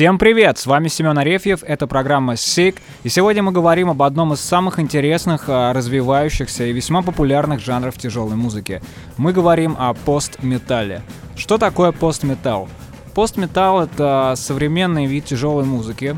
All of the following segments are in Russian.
Всем привет! С вами Семен Арефьев, это программа SICK, и сегодня мы говорим об одном из самых интересных, а, развивающихся и весьма популярных жанров тяжелой музыки. Мы говорим о постметалле. Что такое постметал? Постметал — это современный вид тяжелой музыки,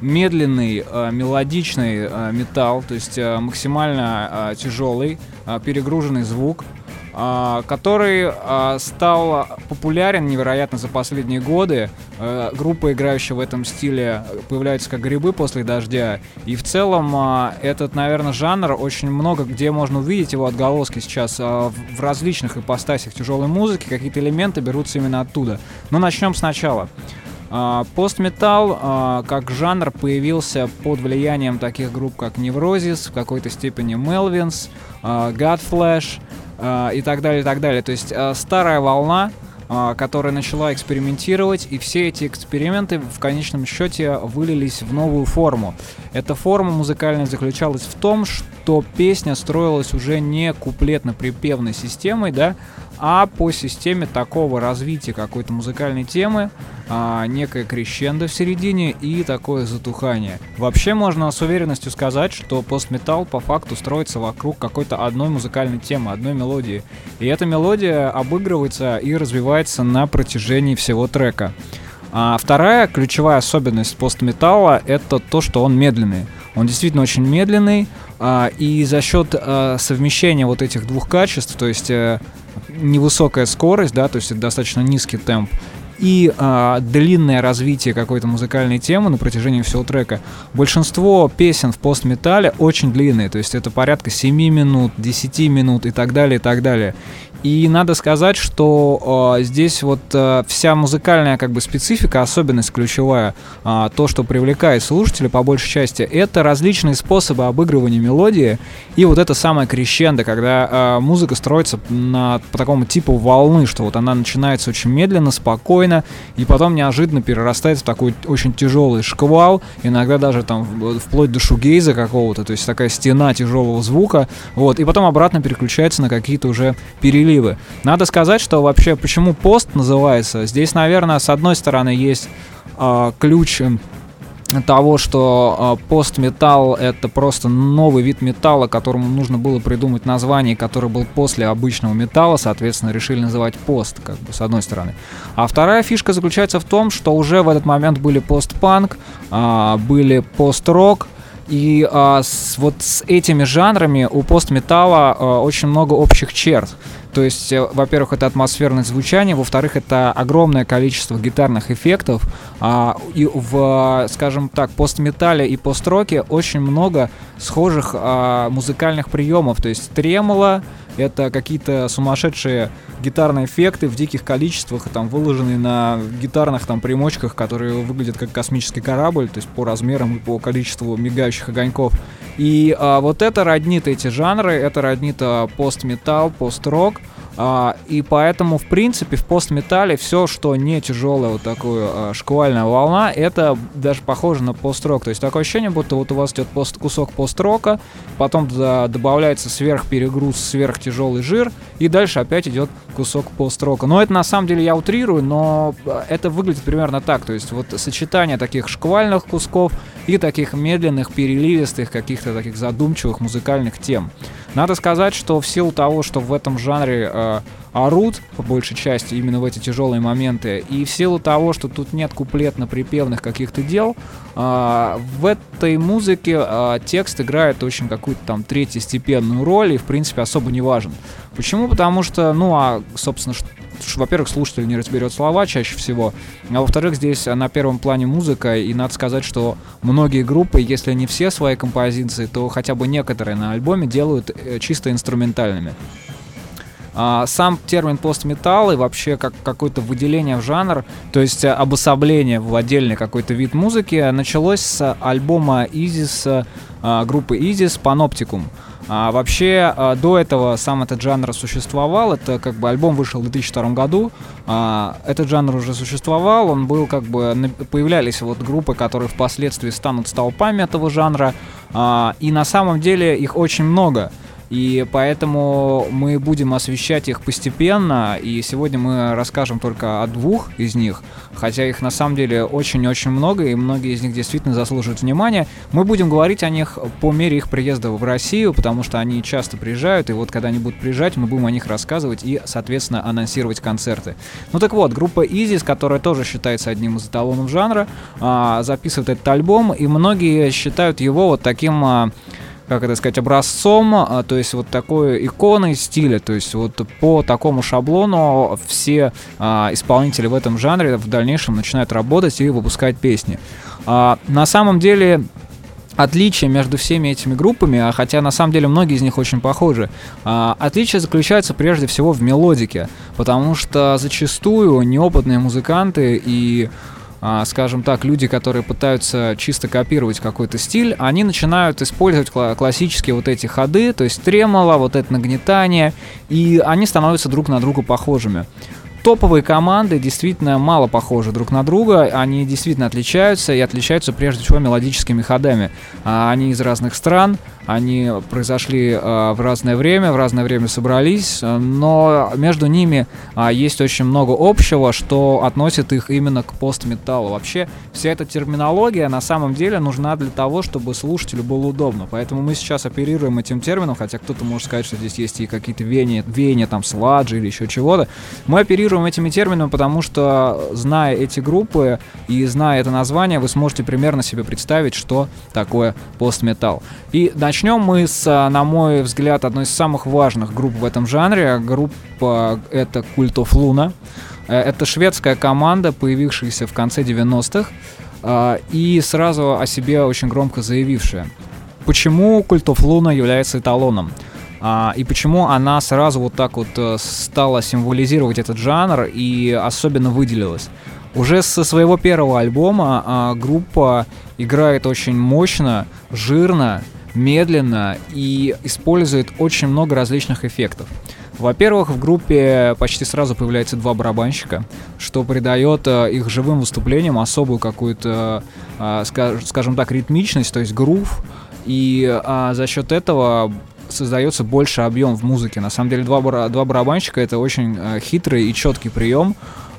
медленный, э, мелодичный э, металл, то есть максимально тяжелый, перегруженный звук — а, который а, стал популярен невероятно за последние годы. А, группа, играющая в этом стиле, появляется как грибы после дождя. И в целом этот, наверное, жанр очень много где можно увидеть его отголоски сейчас в различных ипостасях тяжелой музыки. Какие-то элементы берутся именно оттуда. Но начнем сначала. Постметал как жанр появился под влиянием таких групп, как Неврозис, в какой-то степени Melvins, Godflesh, э, и так далее, и так далее. То есть э, старая волна, э, которая начала экспериментировать, и все эти эксперименты в конечном счете вылились в новую форму. Эта форма музыкальная заключалась в том, что песня строилась уже не куплетно-припевной системой, да, а по системе такого развития какой-то музыкальной темы, а, некое крещендо в середине и такое затухание. Вообще можно с уверенностью сказать, что постметал по факту строится вокруг какой-то одной музыкальной темы, одной мелодии. И эта мелодия обыгрывается и развивается на протяжении всего трека. А вторая ключевая особенность постметалла — это то, что он медленный. Он действительно очень медленный, а, и за счет а, совмещения вот этих двух качеств, то есть а, невысокая скорость, да, то есть это достаточно низкий темп, и э, длинное развитие какой-то музыкальной темы на протяжении всего трека. Большинство песен в постметале очень длинные, то есть это порядка 7 минут, 10 минут и так далее, и так далее. И надо сказать, что э, здесь вот э, вся музыкальная как бы специфика, особенность ключевая, э, то, что привлекает слушателя по большей части, это различные способы обыгрывания мелодии и вот это самое крещендо, когда э, музыка строится на, по такому типу волны, что вот она начинается очень медленно, спокойно, и потом неожиданно перерастает в такой очень тяжелый шквал, иногда даже там вплоть до шугейза какого-то, то есть такая стена тяжелого звука, вот, и потом обратно переключается на какие-то уже переливы. Надо сказать, что вообще почему пост называется. Здесь, наверное, с одной стороны есть э, ключ того, что э, постметалл это просто новый вид металла, которому нужно было придумать название, который был после обычного металла, соответственно, решили называть пост, как бы с одной стороны. А вторая фишка заключается в том, что уже в этот момент были постпанк, э, были пост-рок, и а, вот с этими жанрами у постметалла а, очень много общих черт. То есть, э, во-первых, это атмосферное звучание, во-вторых, это огромное количество гитарных эффектов. А, и в, скажем так, постметале и построке очень много схожих а, музыкальных приемов. То есть тремоло, это какие-то сумасшедшие гитарные эффекты в диких количествах, там выложенные на гитарных там примочках, которые выглядят как космический корабль, то есть по размерам и по количеству мигающих огоньков. И а, вот это роднит эти жанры, это роднит а, постметал, пост-рок. А, и поэтому, в принципе, в постметале все, что не тяжелая вот такая а, шквальная волна, это даже похоже на пост-рок. То есть такое ощущение, будто вот у вас идет пост, кусок пост-рока, потом туда добавляется сверхперегруз, сверхтяжелый жир, и дальше опять идет кусок пост-рока. Но это на самом деле я утрирую, но а, это выглядит примерно так. То есть вот сочетание таких шквальных кусков и таких медленных, переливистых, каких-то таких задумчивых музыкальных тем. Надо сказать, что в силу того, что в этом жанре э, орут, по большей части, именно в эти тяжелые моменты, и в силу того, что тут нет куплетно-припевных каких-то дел, э, в этой музыке э, текст играет очень какую-то там третьестепенную роль и, в принципе, особо не важен. Почему? Потому что, ну, а, собственно, во-первых, слушатель не разберет слова чаще всего, а во-вторых, здесь на первом плане музыка, и надо сказать, что многие группы, если не все свои композиции, то хотя бы некоторые на альбоме делают э, чисто инструментальными. А, сам термин постметалл и вообще как какое-то выделение в жанр, то есть обособление в отдельный какой-то вид музыки, началось с альбома Изис а, группы Изис Panopticum. А вообще, а, до этого сам этот жанр существовал. Это как бы альбом вышел в 2002 году. А, этот жанр уже существовал. Он был как бы... Появлялись вот группы, которые впоследствии станут столпами этого жанра. А, и на самом деле их очень много. И поэтому мы будем освещать их постепенно, и сегодня мы расскажем только о двух из них, хотя их на самом деле очень-очень много, и многие из них действительно заслуживают внимания. Мы будем говорить о них по мере их приезда в Россию, потому что они часто приезжают, и вот когда они будут приезжать, мы будем о них рассказывать и, соответственно, анонсировать концерты. Ну так вот, группа Isis, которая тоже считается одним из эталонов жанра, а, записывает этот альбом, и многие считают его вот таким а, как это сказать, образцом, а, то есть вот такой иконой стиля, то есть вот по такому шаблону все а, исполнители в этом жанре в дальнейшем начинают работать и выпускать песни. А, на самом деле отличие между всеми этими группами, а хотя на самом деле многие из них очень похожи, а, отличие заключается прежде всего в мелодике, потому что зачастую неопытные музыканты и скажем так, люди, которые пытаются чисто копировать какой-то стиль, они начинают использовать классические вот эти ходы, то есть тремоло, вот это нагнетание, и они становятся друг на друга похожими топовые команды действительно мало похожи друг на друга, они действительно отличаются и отличаются прежде всего мелодическими ходами. А, они из разных стран, они произошли э, в разное время, в разное время собрались, но между ними э, есть очень много общего, что относит их именно к постметаллу. Вообще, вся эта терминология на самом деле нужна для того, чтобы слушателю было удобно. Поэтому мы сейчас оперируем этим термином, хотя кто-то может сказать, что здесь есть и какие-то веяния, веяния там сладжи или еще чего-то. Мы оперируем этими терминами, потому что, зная эти группы и зная это название, вы сможете примерно себе представить, что такое постметалл. И начнем мы с, а, на мой взгляд, одной из самых важных групп в этом жанре. Группа это Cult of Luna. Э, это шведская команда, появившаяся в конце 90-х а, и сразу о себе очень громко заявившая. Почему Cult of Luna является эталоном? А, и почему она сразу вот так вот э, стала символизировать этот жанр и особенно выделилась? Уже со своего первого альбома группа играет очень мощно, жирно, медленно и использует очень много различных эффектов. Во-первых, в группе почти сразу появляется два барабанщика, что придает э, их живым выступлениям особую какую-то, э, скажем так, ритмичность, то есть грув, и э, за счет этого создается больше объем в музыке. На самом деле два, бара, два барабанщика это очень э, хитрый и четкий прием,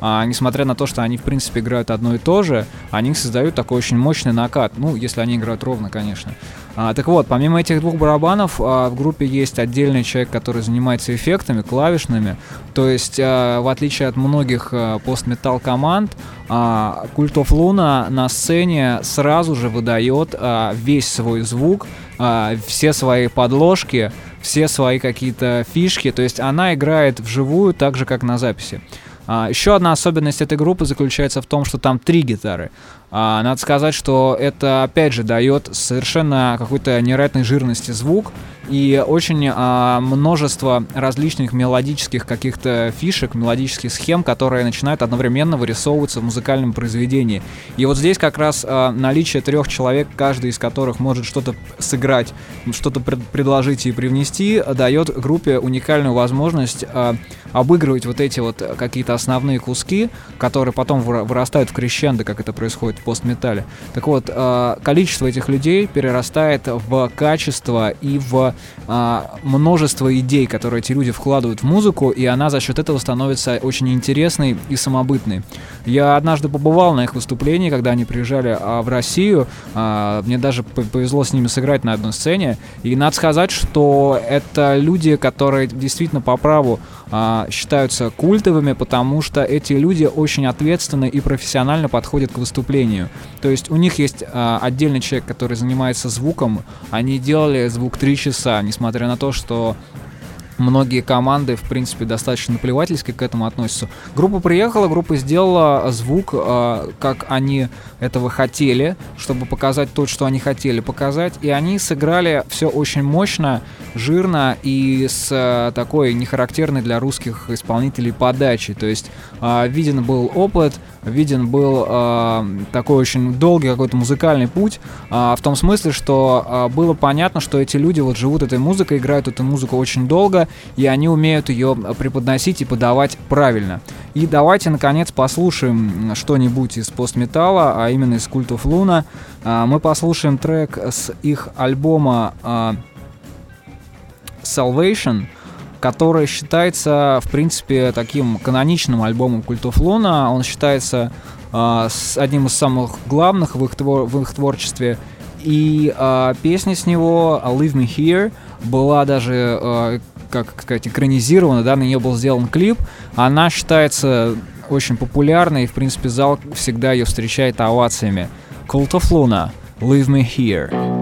а, несмотря на то, что они, в принципе, играют одно и то же, они создают такой очень мощный накат. Ну, если они играют ровно, конечно. А, так вот, помимо этих двух барабанов, а, в группе есть отдельный человек, который занимается эффектами, клавишными. То есть, а, в отличие от многих а, постметал команд, а, of Luna на сцене сразу же выдает а, весь свой звук, а, все свои подложки, все свои какие-то фишки. То есть она играет вживую так же, как на записи. А, еще одна особенность этой группы заключается в том, что там три гитары. А, надо сказать, что это, опять же, дает совершенно какой-то невероятной жирности звук и очень а, множество различных мелодических каких-то фишек, мелодических схем, которые начинают одновременно вырисовываться в музыкальном произведении. И вот здесь как раз а, наличие трех человек, каждый из которых может что-то сыграть, что-то пред предложить и привнести, дает группе уникальную возможность а, обыгрывать вот эти вот какие-то основные куски, которые потом вырастают в крещендо, как это происходит в постметалле. Так вот, а, количество этих людей перерастает в качество и в а, множество идей, которые эти люди вкладывают в музыку, и она за счет этого становится очень интересной и самобытной. Я однажды побывал на их выступлении, когда они приезжали а, в Россию. Мне даже повезло с ними сыграть на одной сцене. И надо сказать, что это люди, которые действительно по праву а, считаются культовыми, потому что эти люди очень ответственно и профессионально подходят к выступлению. То есть у них есть а, отдельный человек, который занимается звуком. Они делали звук три часа, несмотря на то, что многие команды, в принципе, достаточно наплевательски к этому относятся. Группа приехала, группа сделала звук, э, как они этого хотели, чтобы показать то, что они хотели показать. И они сыграли все очень мощно, жирно и с э, такой нехарактерной для русских исполнителей подачи. То есть э, виден был опыт, виден был э, такой очень долгий какой-то музыкальный путь, э, в том смысле, что э, было понятно, что эти люди вот живут этой музыкой, играют эту музыку очень долго, и они умеют ее преподносить и подавать правильно. И давайте, наконец, послушаем что-нибудь из постметалла, а именно из of Luna. Э, мы послушаем трек с их альбома э, Salvation, который считается, в принципе, таким каноничным альбомом Культов Луна. Он считается э, одним из самых главных в их, твор- в их творчестве. И э, песня с него «Leave Me Here» была даже, э, как сказать, экранизирована, да, на нее был сделан клип. Она считается очень популярной, и, в принципе, зал всегда ее встречает овациями. Cult of Luna, Leave Me Here.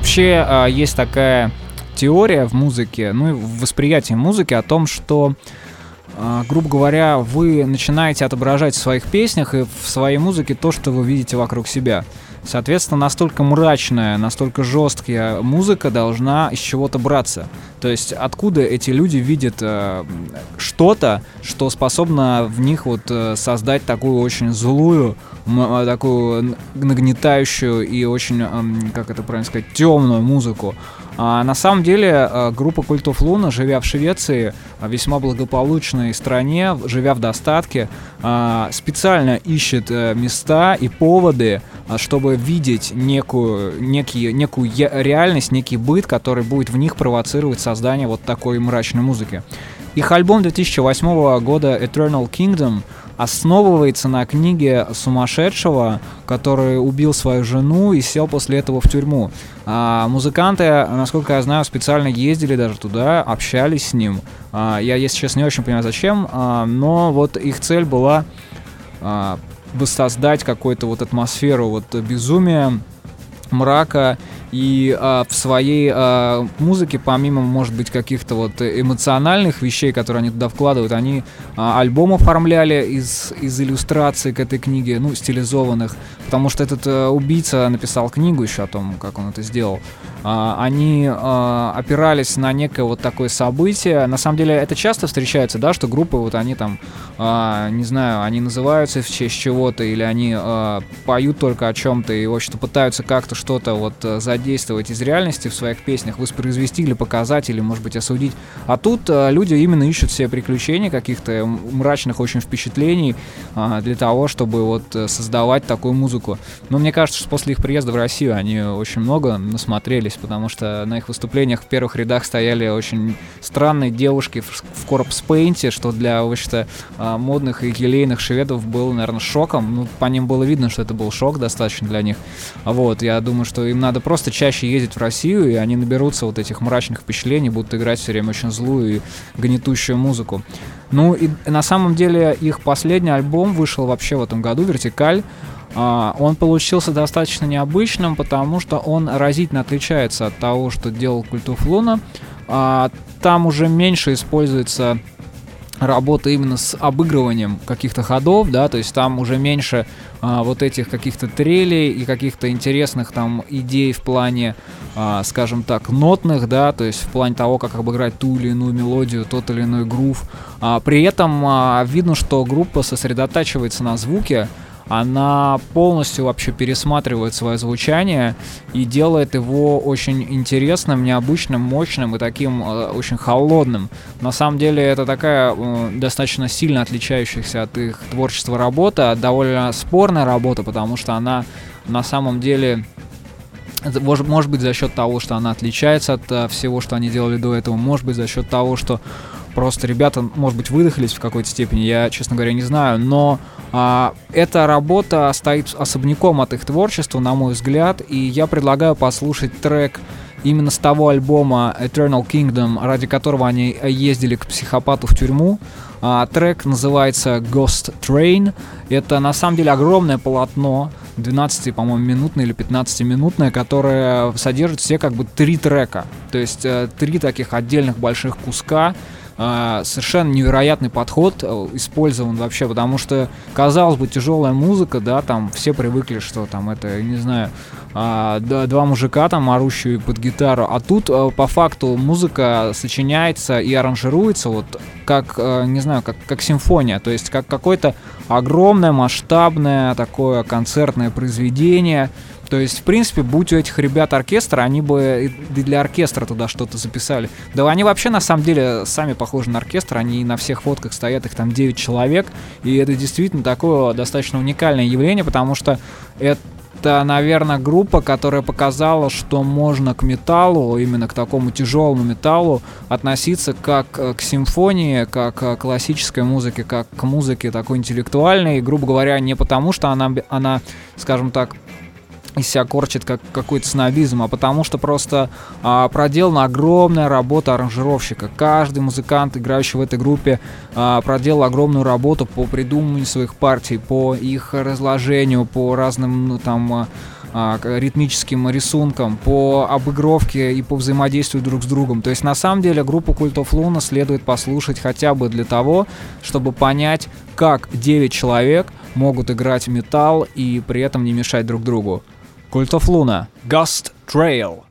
Вообще а, есть такая теория в музыке, ну и в восприятии музыки о том, что а, грубо говоря, вы начинаете отображать в своих песнях и в своей музыке то, что вы видите вокруг себя. Соответственно, настолько мрачная, настолько жесткая музыка должна из чего-то браться. То есть откуда эти люди видят э, что-то, что способно в них вот э, создать такую очень злую, э, такую нагнетающую и очень, э, как это правильно сказать, темную музыку. А на самом деле э, группа Культов Луна, живя в Швеции, э, весьма благополучной стране, живя в достатке, э, специально ищет места и поводы, чтобы видеть некую, некие, некую реальность, некий быт, который будет в них провоцировать создание вот такой мрачной музыки. Их альбом 2008 года Eternal Kingdom основывается на книге сумасшедшего, который убил свою жену и сел после этого в тюрьму. А музыканты, насколько я знаю, специально ездили даже туда, общались с ним. А, я, если честно, не очень понимаю, зачем, а, но вот их цель была а, воссоздать какую-то вот атмосферу вот безумия, мрака и а, в своей а, музыке, помимо, может быть, каких-то вот эмоциональных вещей, которые они туда вкладывают, они а, альбом оформляли из, из иллюстраций к этой книге, ну, стилизованных, потому что этот а, убийца написал книгу еще о том, как он это сделал. А, они а, опирались на некое вот такое событие. На самом деле это часто встречается, да, что группы вот они там, а, не знаю, они называются в честь чего-то или они а, поют только о чем-то и, в общем-то, пытаются как-то что-то вот задействовать из реальности в своих песнях, воспроизвести или показать, или, может быть, осудить. А тут а, люди именно ищут себе приключения, каких-то мрачных очень впечатлений а, для того, чтобы вот создавать такую музыку. Но мне кажется, что после их приезда в Россию они очень много насмотрели нравились, потому что на их выступлениях в первых рядах стояли очень странные девушки в, в корпс-пейнте, что для, в общем-то, а, модных и елейных шведов был, наверное, шоком. Ну, по ним было видно, что это был шок достаточно для них. Вот, я думаю, что им надо просто чаще ездить в Россию, и они наберутся вот этих мрачных впечатлений, будут играть все время очень злую и гнетущую музыку. Ну и на самом деле их последний альбом вышел вообще в этом году, «Вертикаль», а, он получился достаточно необычным, потому что он разительно отличается от того, что делал Культов Луна. А, там уже меньше используется работа именно с обыгрыванием каких-то ходов, да, то есть там уже меньше а, вот этих каких-то трелей и каких-то интересных там идей в плане, а, скажем так, нотных, да, то есть в плане того, как обыграть ту или иную мелодию, тот или иной грув. А, при этом а, видно, что группа сосредотачивается на звуке, она полностью вообще пересматривает свое звучание и делает его очень интересным, необычным, мощным и таким э, очень холодным. На самом деле это такая э, достаточно сильно отличающаяся от их творчества работа, довольно спорная работа, потому что она на самом деле может, может быть за счет того, что она отличается от uh, всего, что они делали до этого, может быть за счет того, что просто ребята, может быть, выдохлись в какой-то степени, я, честно говоря, не знаю, но а, эта работа стоит особняком от их творчества, на мой взгляд, и я предлагаю послушать трек именно с того альбома Eternal Kingdom, ради которого они ездили к психопату в тюрьму. А, трек называется Ghost Train. Это на самом деле огромное полотно, 12, по-моему, минутное или 15-минутное, которое содержит все как бы три трека. То есть э, три таких отдельных больших куска, а, совершенно невероятный подход э, использован вообще, потому что, казалось бы, тяжелая музыка, да, там все привыкли, что там это, не знаю, а, два мужика там орущие под гитару, а тут а, по факту музыка сочиняется и аранжируется вот как, а, не знаю, как, как симфония, то есть как какое-то огромное масштабное такое концертное произведение, то есть, в принципе, будь у этих ребят оркестр, они бы и для оркестра туда что-то записали. Да они вообще, на самом деле, сами похожи на оркестр, они на всех фотках стоят, их там 9 человек, и это действительно такое достаточно уникальное явление, потому что это это, наверное, группа, которая показала, что можно к металлу, именно к такому тяжелому металлу, относиться как э, к симфонии, как к классической музыке, как к музыке такой интеллектуальной, грубо говоря, не потому, что она, она скажем так, из себя корчит как какой-то снобизм, а потому что просто а, проделана огромная работа аранжировщика. Каждый музыкант, играющий в этой группе, а, проделал огромную работу по придумыванию своих партий, по их разложению, по разным ну, там а, а, ритмическим рисункам, по обыгровке и по взаимодействию друг с другом. То есть на самом деле группу of Luna следует послушать хотя бы для того, чтобы понять, как 9 человек могут играть металл и при этом не мешать друг другу. Cult of Luna, Ghost Trail.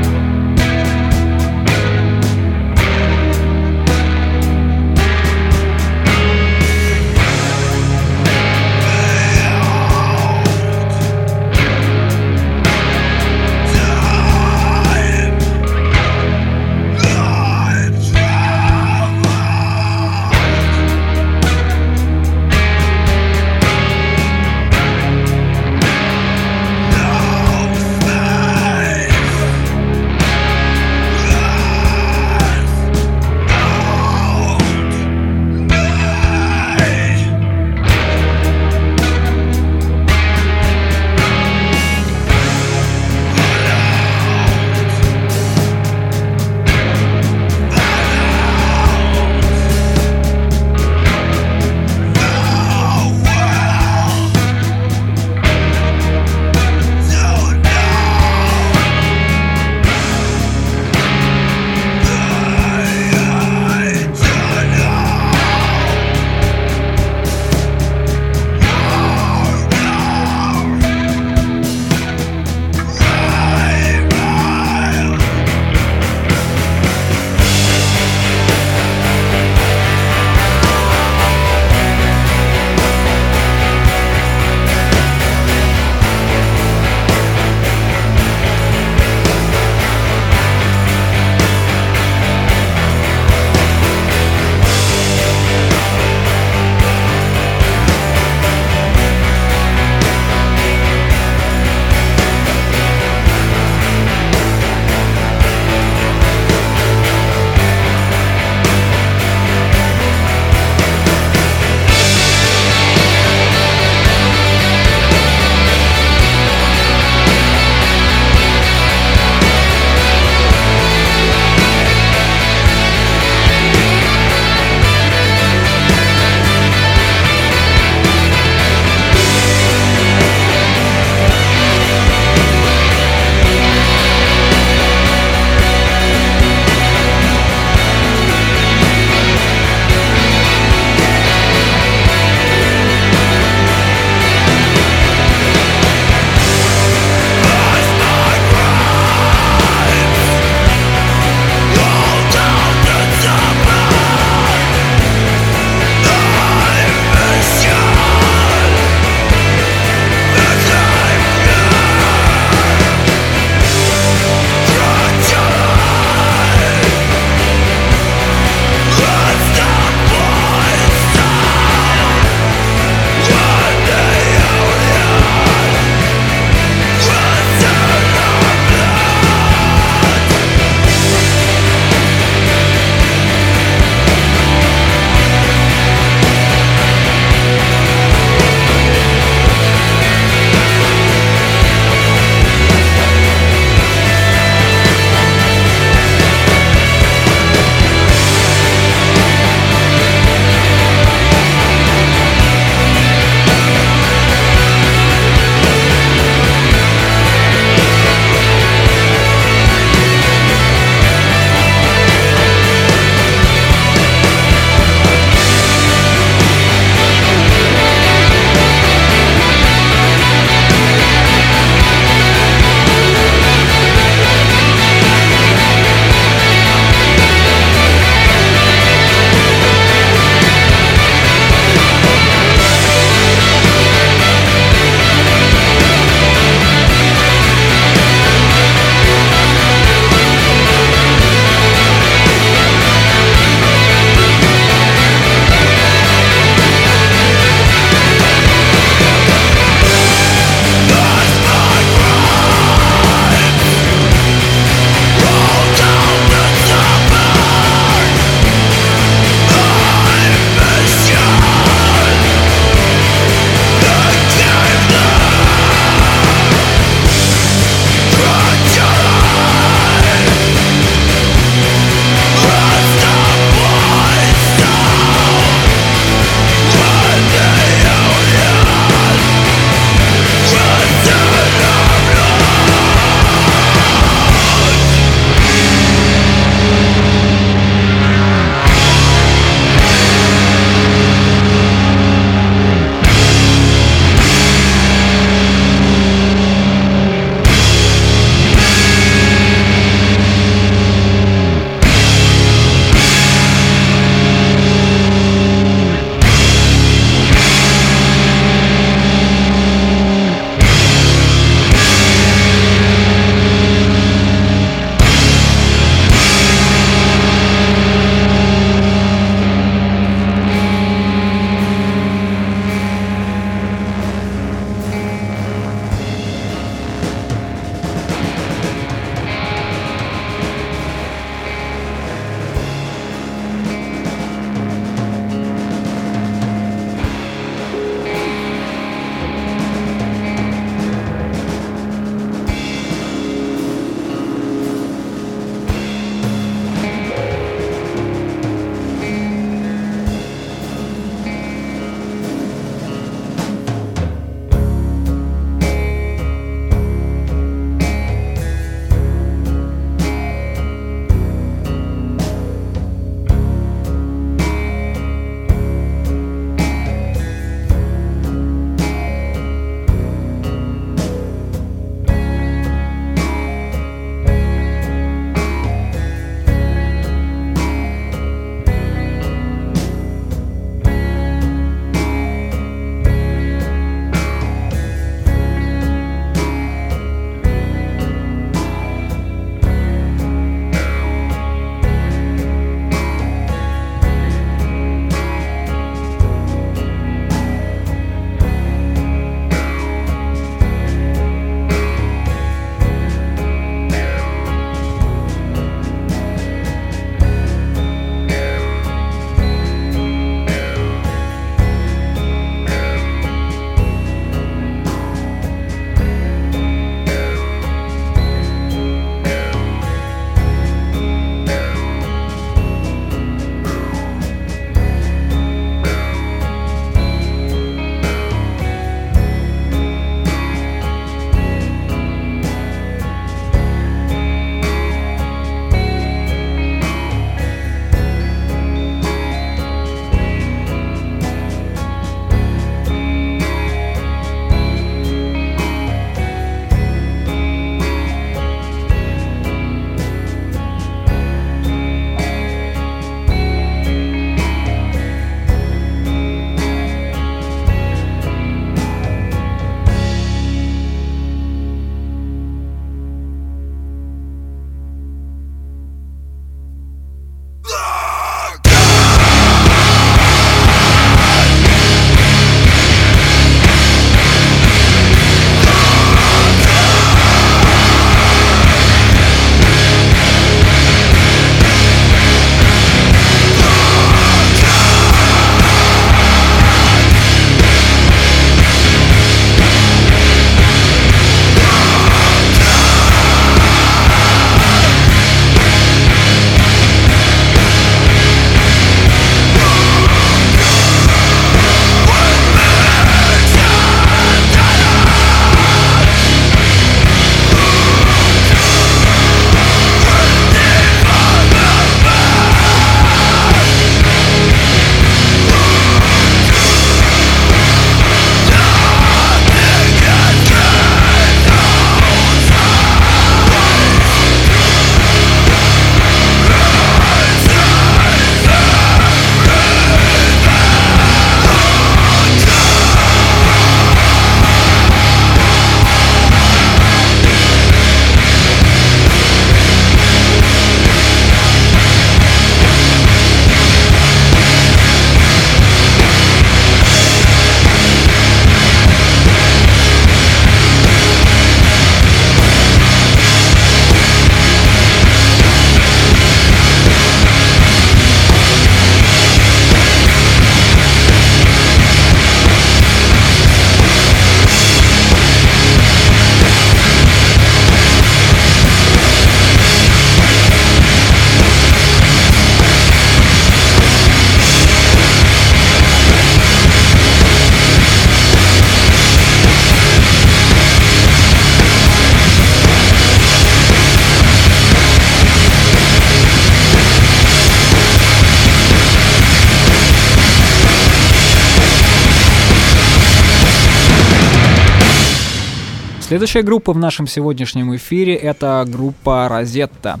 Следующая группа в нашем сегодняшнем эфире — это группа «Розетта».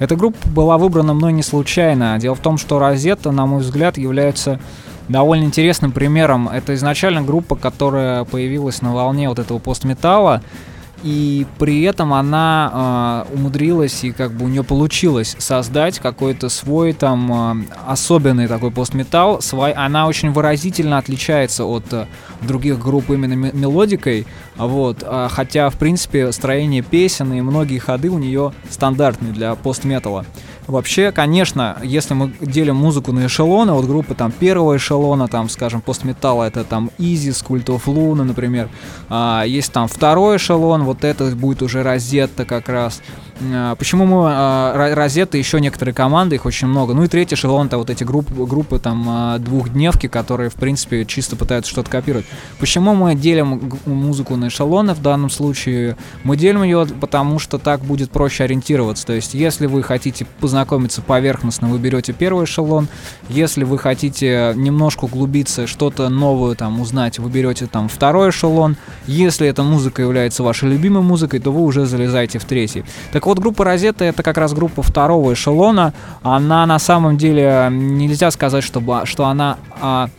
Эта группа была выбрана мной не случайно. Дело в том, что «Розетта», на мой взгляд, является довольно интересным примером. Это изначально группа, которая появилась на волне вот этого постметалла, и при этом она э, умудрилась и как бы у нее получилось создать какой-то свой там э, особенный такой постметалл. Свой, она очень выразительно отличается от э, других групп именно мелодикой, вот, э, хотя в принципе строение песен и многие ходы у нее стандартные для постметалла. Вообще, конечно, если мы делим музыку на эшелоны, вот группы там первого эшелона, там, скажем, постметалла, это там Easy, Cult of Luna, например. А, есть там второй эшелон, вот это будет уже Розетта как раз. А, почему мы а, Розетта, еще некоторые команды, их очень много. Ну и третий эшелон, это вот эти группы, группы там а, двухдневки, которые, в принципе, чисто пытаются что-то копировать. Почему мы делим музыку на эшелоны в данном случае? Мы делим ее, потому что так будет проще ориентироваться. То есть, если вы хотите познакомиться поверхностно, вы берете первый эшелон. Если вы хотите немножко углубиться, что-то новое там узнать, вы берете там второй эшелон. Если эта музыка является вашей любимой музыкой, то вы уже залезаете в третий. Так так вот, группа Розетта это как раз группа второго эшелона. Она на самом деле нельзя сказать, чтобы, что она а,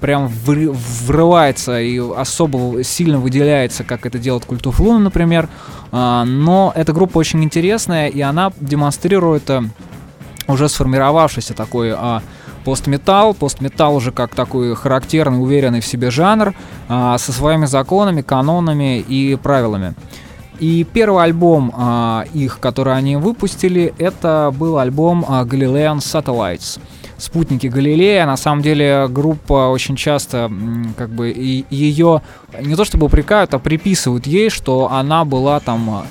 прям врывается и особо сильно выделяется, как это делает Культуф Луна, например. А, но эта группа очень интересная, и она демонстрирует а, уже сформировавшийся такой а, постметал. Постметал уже как такой характерный, уверенный в себе жанр а, со своими законами, канонами и правилами. И первый альбом а, их, который они выпустили, это был альбом а, Galilean Satellites. Спутники Галилея. На самом деле группа очень часто как бы и ее не то чтобы упрекают, а приписывают ей, что она была там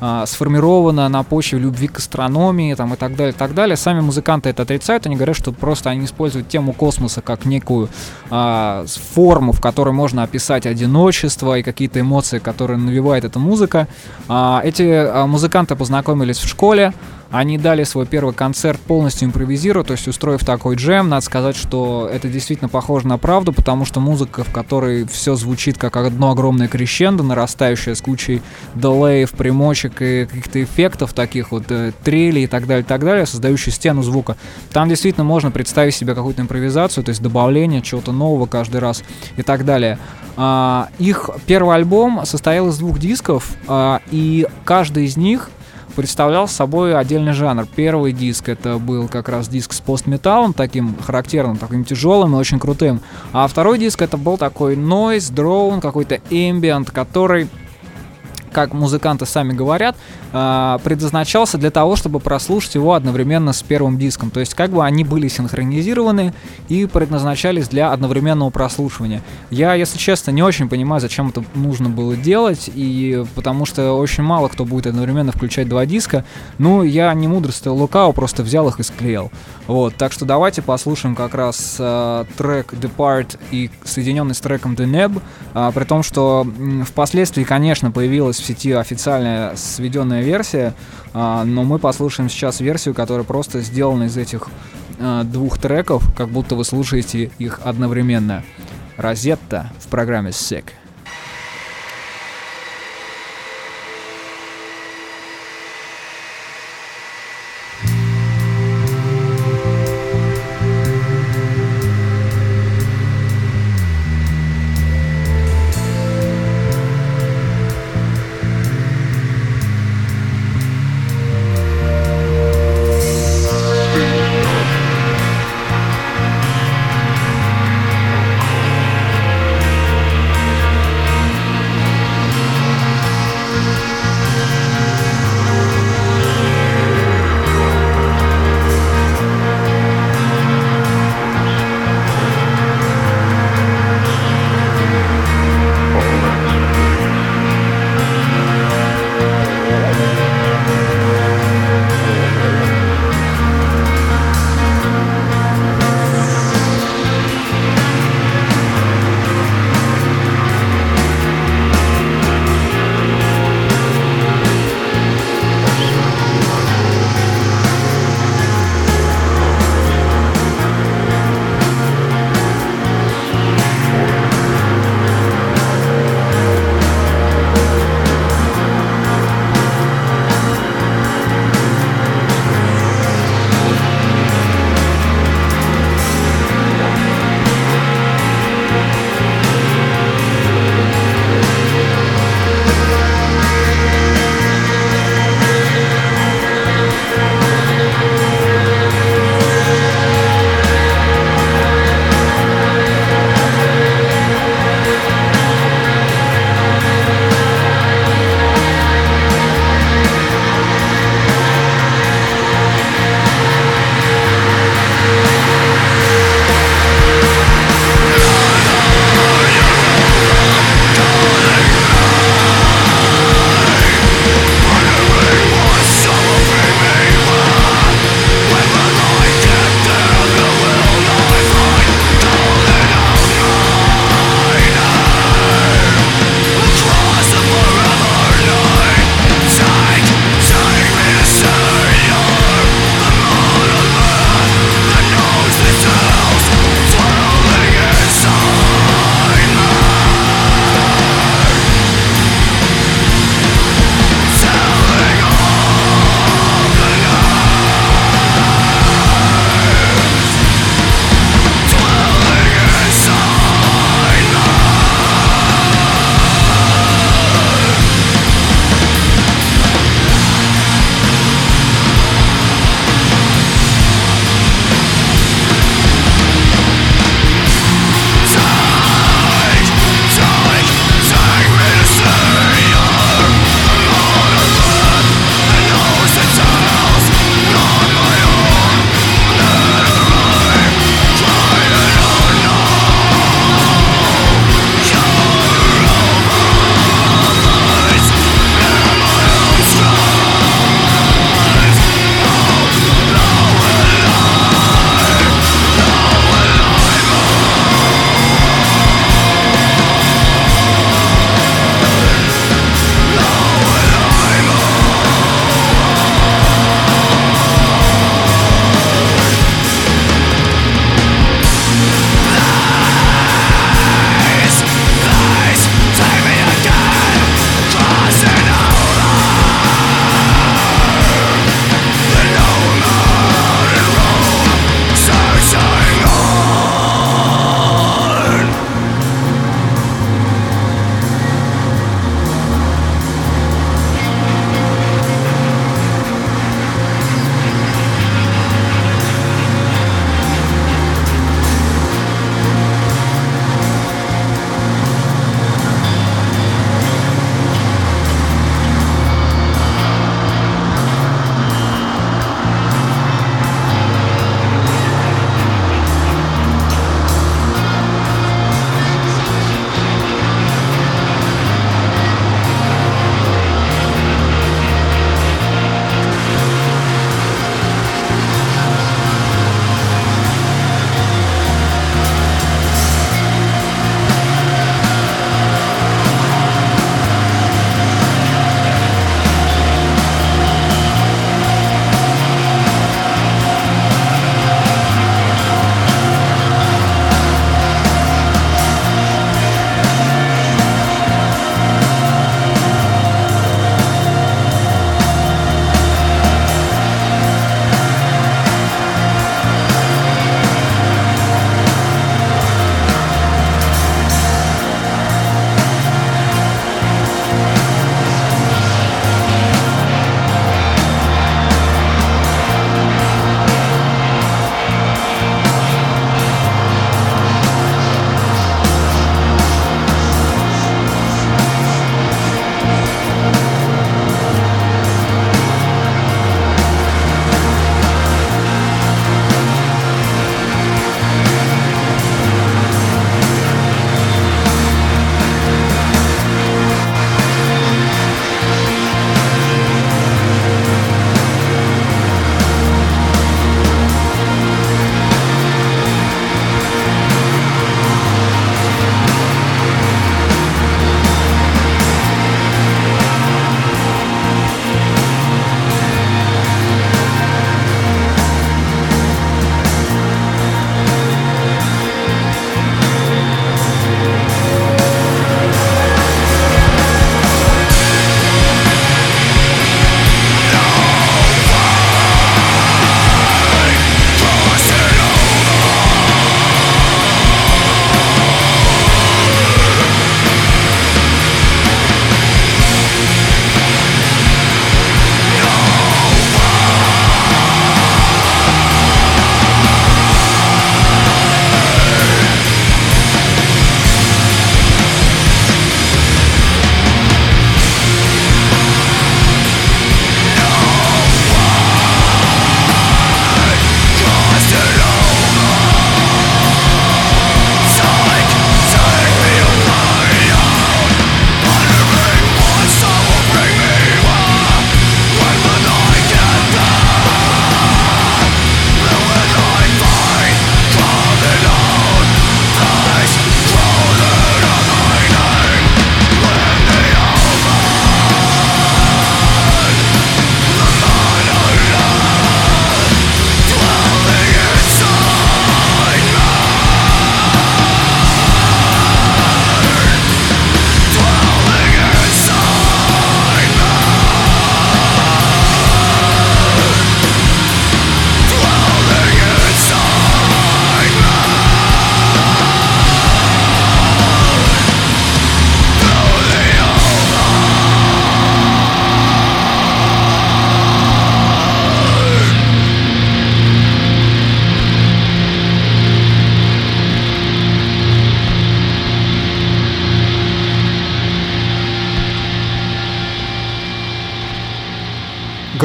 а, сформирована на почве любви к астрономии там, и так далее, и так далее. Сами музыканты это отрицают, они говорят, что просто они используют тему космоса как некую а, форму, в которой можно описать одиночество и какие-то эмоции, которые навевает эта музыка. А, эти а, музыканты познакомились в школе, они дали свой первый концерт полностью импровизируя, то есть устроив такой джем. Надо сказать, что это действительно похоже на правду, потому что музыка, в которой все звучит как одно огромное крещендо, нарастающее с кучей делеев, примочек и каких-то эффектов таких вот, э, трели и так далее, и так далее, создающие стену звука. Там действительно можно представить себе какую-то импровизацию, то есть добавление чего-то нового каждый раз и так далее. А, их первый альбом состоял из двух дисков, а, и каждый из них представлял собой отдельный жанр. Первый диск это был как раз диск с постметаллом, таким характерным, таким тяжелым и очень крутым. А второй диск это был такой noise, drone, какой-то ambient, который как музыканты сами говорят, э, предназначался для того, чтобы прослушать его одновременно с первым диском. То есть как бы они были синхронизированы и предназначались для одновременного прослушивания. Я, если честно, не очень понимаю, зачем это нужно было делать, и потому что очень мало кто будет одновременно включать два диска. Ну, я не мудрствовал лукаво, просто взял их и склеил. Вот, так что давайте послушаем как раз э, трек Depart и соединенный с треком The Neb, э, при том, что э, впоследствии, конечно, появилась в сети официальная сведенная версия, э, но мы послушаем сейчас версию, которая просто сделана из этих э, двух треков, как будто вы слушаете их одновременно. Розетта в программе SEC.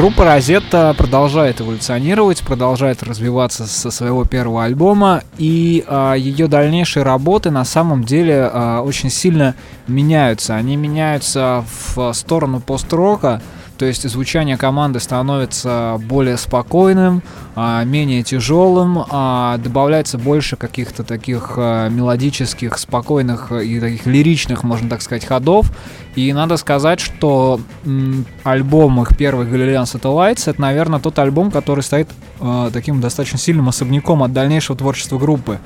Группа Розетта продолжает эволюционировать, продолжает развиваться со своего первого альбома, и а, ее дальнейшие работы на самом деле а, очень сильно меняются. Они меняются в сторону пост-рока, то есть звучание команды становится более спокойным, а, менее тяжелым, а, добавляется больше каких-то таких а, мелодических, спокойных и таких лиричных, можно так сказать, ходов. И надо сказать, что альбом их первый Galilеan Satellites это, наверное, тот альбом, который стоит таким достаточно сильным особняком от дальнейшего творчества группы.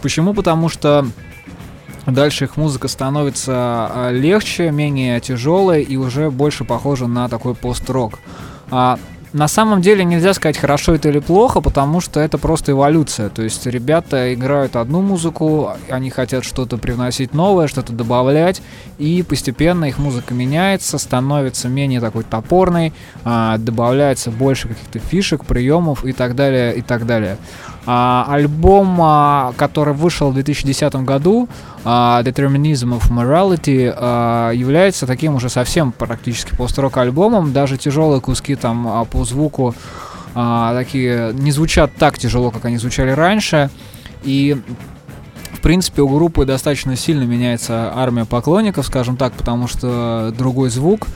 Почему? Потому что Дальше их музыка становится а, легче, менее тяжелой и уже больше похожа на такой пост-рок. А, на самом деле нельзя сказать хорошо это или плохо, потому что это просто эволюция. То есть ребята играют одну музыку, они хотят что-то привносить новое, что-то добавлять, и постепенно их музыка меняется, становится менее такой топорной, а, добавляется больше каких-то фишек, приемов и так далее, и так далее. А, альбом, а, который вышел в 2010 году, а, Determinism of Morality, является таким уже совсем практически пост-рок альбомом. Даже тяжелые куски там по звуку такие не звучат так тяжело, как они звучали раньше. И в принципе, у группы достаточно сильно меняется армия поклонников, скажем так, потому что другой звук,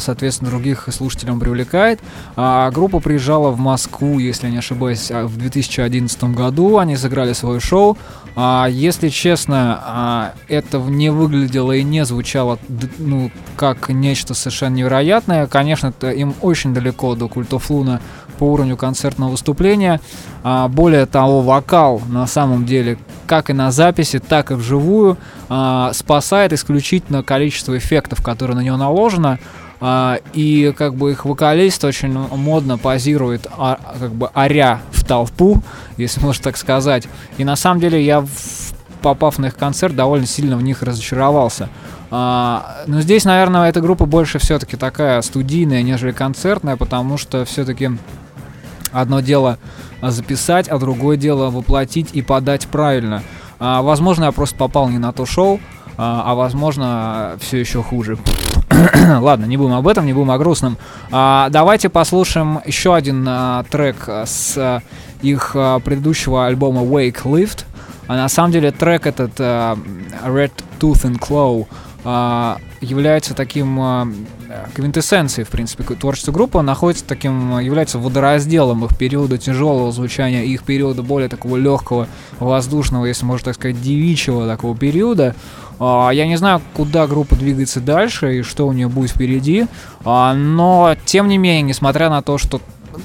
соответственно, других слушателей он привлекает. А, группа приезжала в Москву, если не ошибаюсь, а, в 2011 году. Они сыграли свое шоу. Если честно, это не выглядело и не звучало ну, как нечто совершенно невероятное. Конечно, им очень далеко до культов Луна по уровню концертного выступления. Более того, вокал на самом деле, как и на записи, так и вживую, спасает исключительно количество эффектов, которые на него наложено. Uh, и как бы их вокалист очень модно позирует, а, как бы оря в толпу, если можно так сказать. И на самом деле я, попав на их концерт, довольно сильно в них разочаровался. Uh, но здесь, наверное, эта группа больше все-таки такая студийная, нежели концертная, потому что все-таки одно дело записать, а другое дело воплотить и подать правильно. Uh, возможно, я просто попал не на то шоу, а возможно, все еще хуже. Ладно, не будем об этом, не будем о грустном. А, давайте послушаем еще один а, трек с а, их а, предыдущего альбома Wake Lift. А на самом деле трек этот а, Red Tooth and Claw а, является таким а, квинтэссенцией, в принципе, творчества группы. Он находится таким, является водоразделом их периода тяжелого звучания и их периода более такого легкого, воздушного, если можно так сказать, девичьего такого периода. А, я не знаю, куда группа двигается дальше и что у нее будет впереди, а, но тем не менее, несмотря на то, что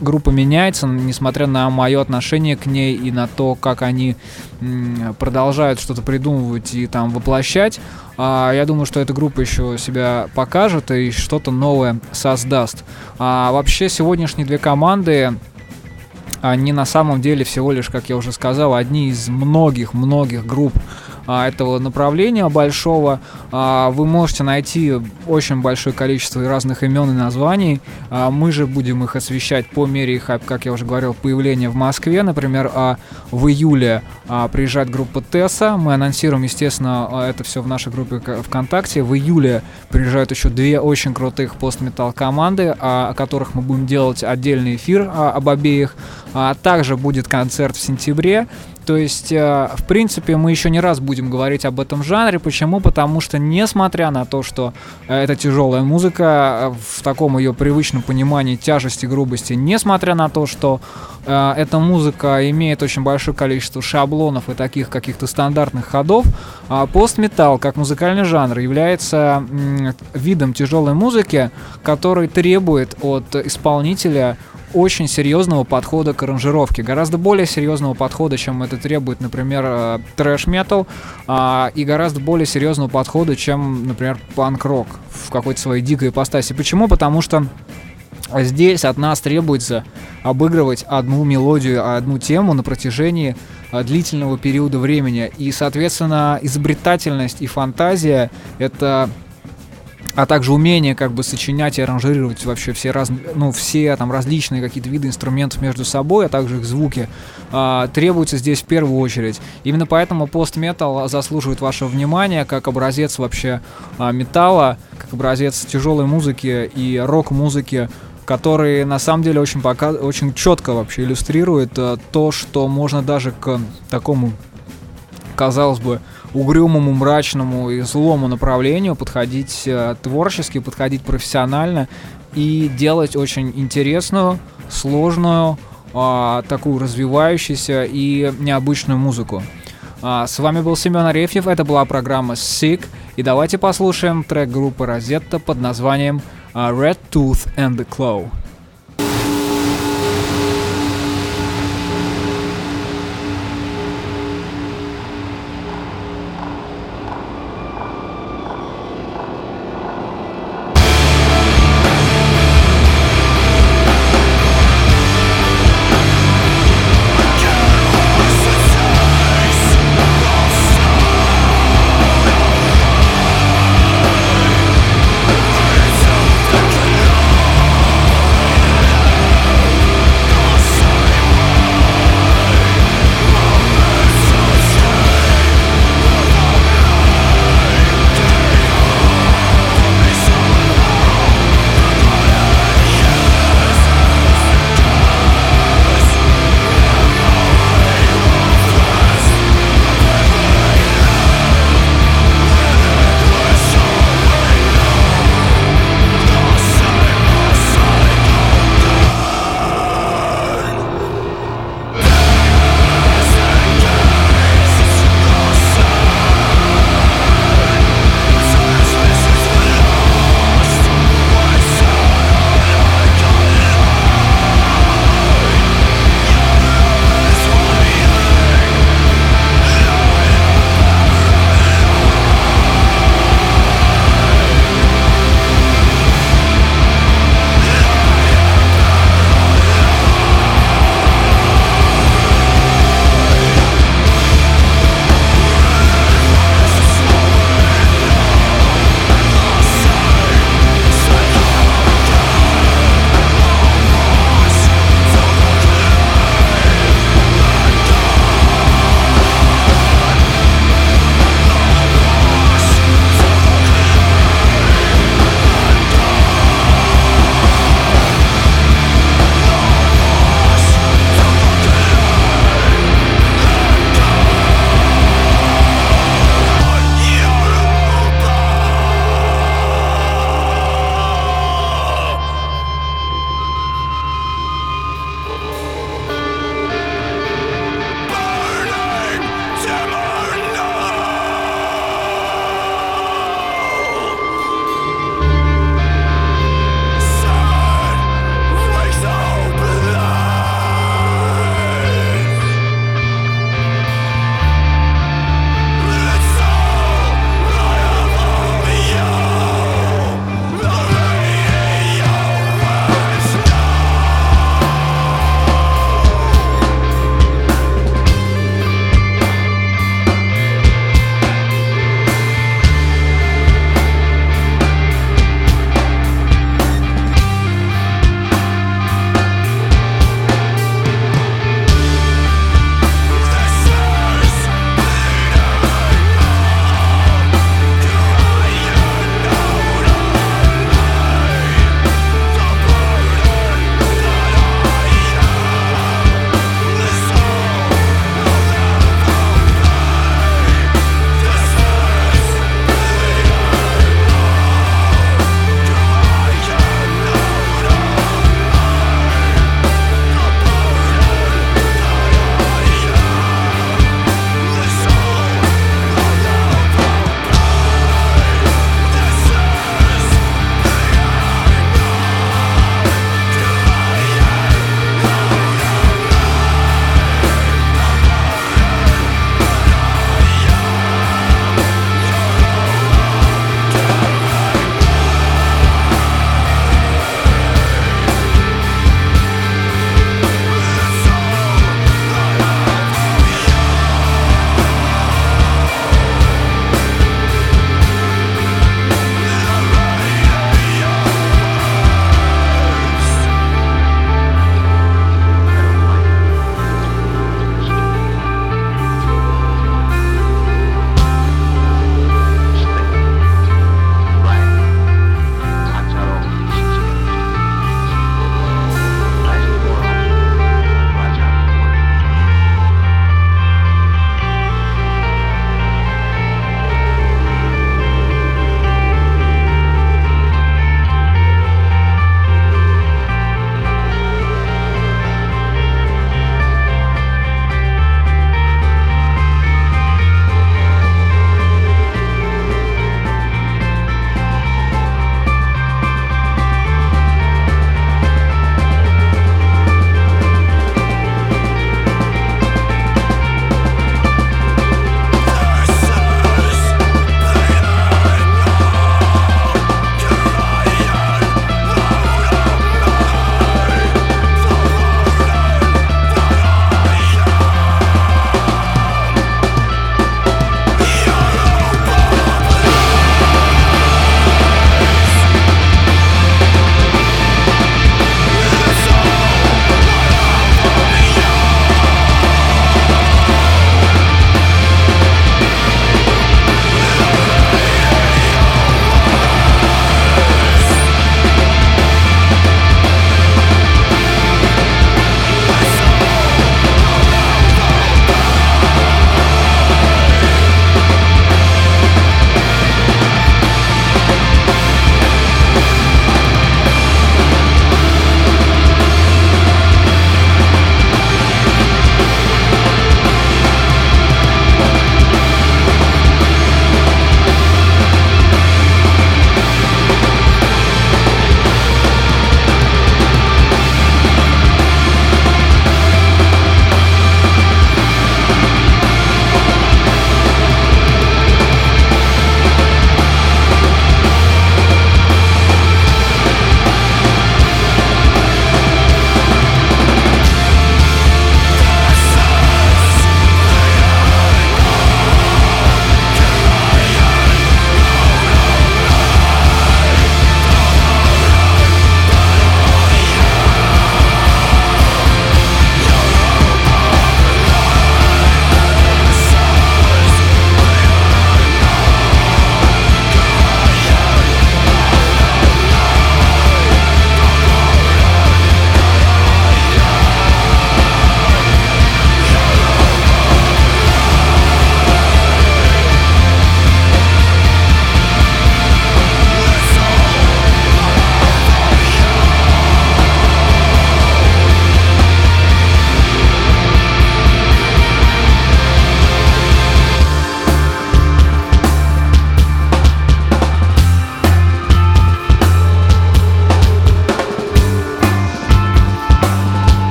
группа меняется, несмотря на мое отношение к ней и на то, как они продолжают что-то придумывать и там воплощать, а, я думаю, что эта группа еще себя покажет и что-то новое создаст. А вообще сегодняшние две команды они на самом деле всего лишь, как я уже сказал, одни из многих-многих групп а, этого направления большого. А, вы можете найти очень большое количество разных имен и названий. А, мы же будем их освещать по мере их, как я уже говорил, появления в Москве. Например, а, в июле а, приезжает группа Тесса. Мы анонсируем, естественно, а, это все в нашей группе ВКонтакте. В июле приезжают еще две очень крутых постметал команды, а, о которых мы будем делать отдельный эфир а, об обеих. А, также будет концерт в сентябре. То есть, э, в принципе, мы еще не раз будем говорить об этом жанре. Почему? Потому что, несмотря на то, что э, это тяжелая музыка, э, в таком ее привычном понимании тяжести, грубости, несмотря на то, что эта музыка имеет очень большое количество шаблонов и таких каких-то стандартных ходов, э, постметал, как музыкальный жанр, является видом тяжелой музыки, который требует от исполнителя очень серьезного подхода к аранжировке, гораздо более серьезного подхода, чем это требует, например, э, трэш-метал, а, и гораздо более серьезного подхода, чем, например, панк-рок в какой-то своей дикой ипостаси. Почему? Потому что здесь от нас требуется обыгрывать одну мелодию, одну тему на протяжении э, длительного периода времени. И, соответственно, изобретательность и фантазия — это а также умение как бы сочинять и аранжировать вообще все раз, ну все там различные какие-то виды инструментов между собой, а также их звуки э, требуются здесь в первую очередь. Именно поэтому пост-метал заслуживает вашего внимания как образец вообще э, металла, как образец тяжелой музыки и рок-музыки который на самом деле очень, пока... очень четко вообще иллюстрирует э, то, что можно даже к такому, казалось бы, угрюмому, мрачному и злому направлению подходить э, творчески, подходить профессионально и делать очень интересную, сложную, э, такую развивающуюся и необычную музыку. А, с вами был Семен Арефьев, это была программа Sick, и давайте послушаем трек группы Розетта под названием uh, Red Tooth and the Claw.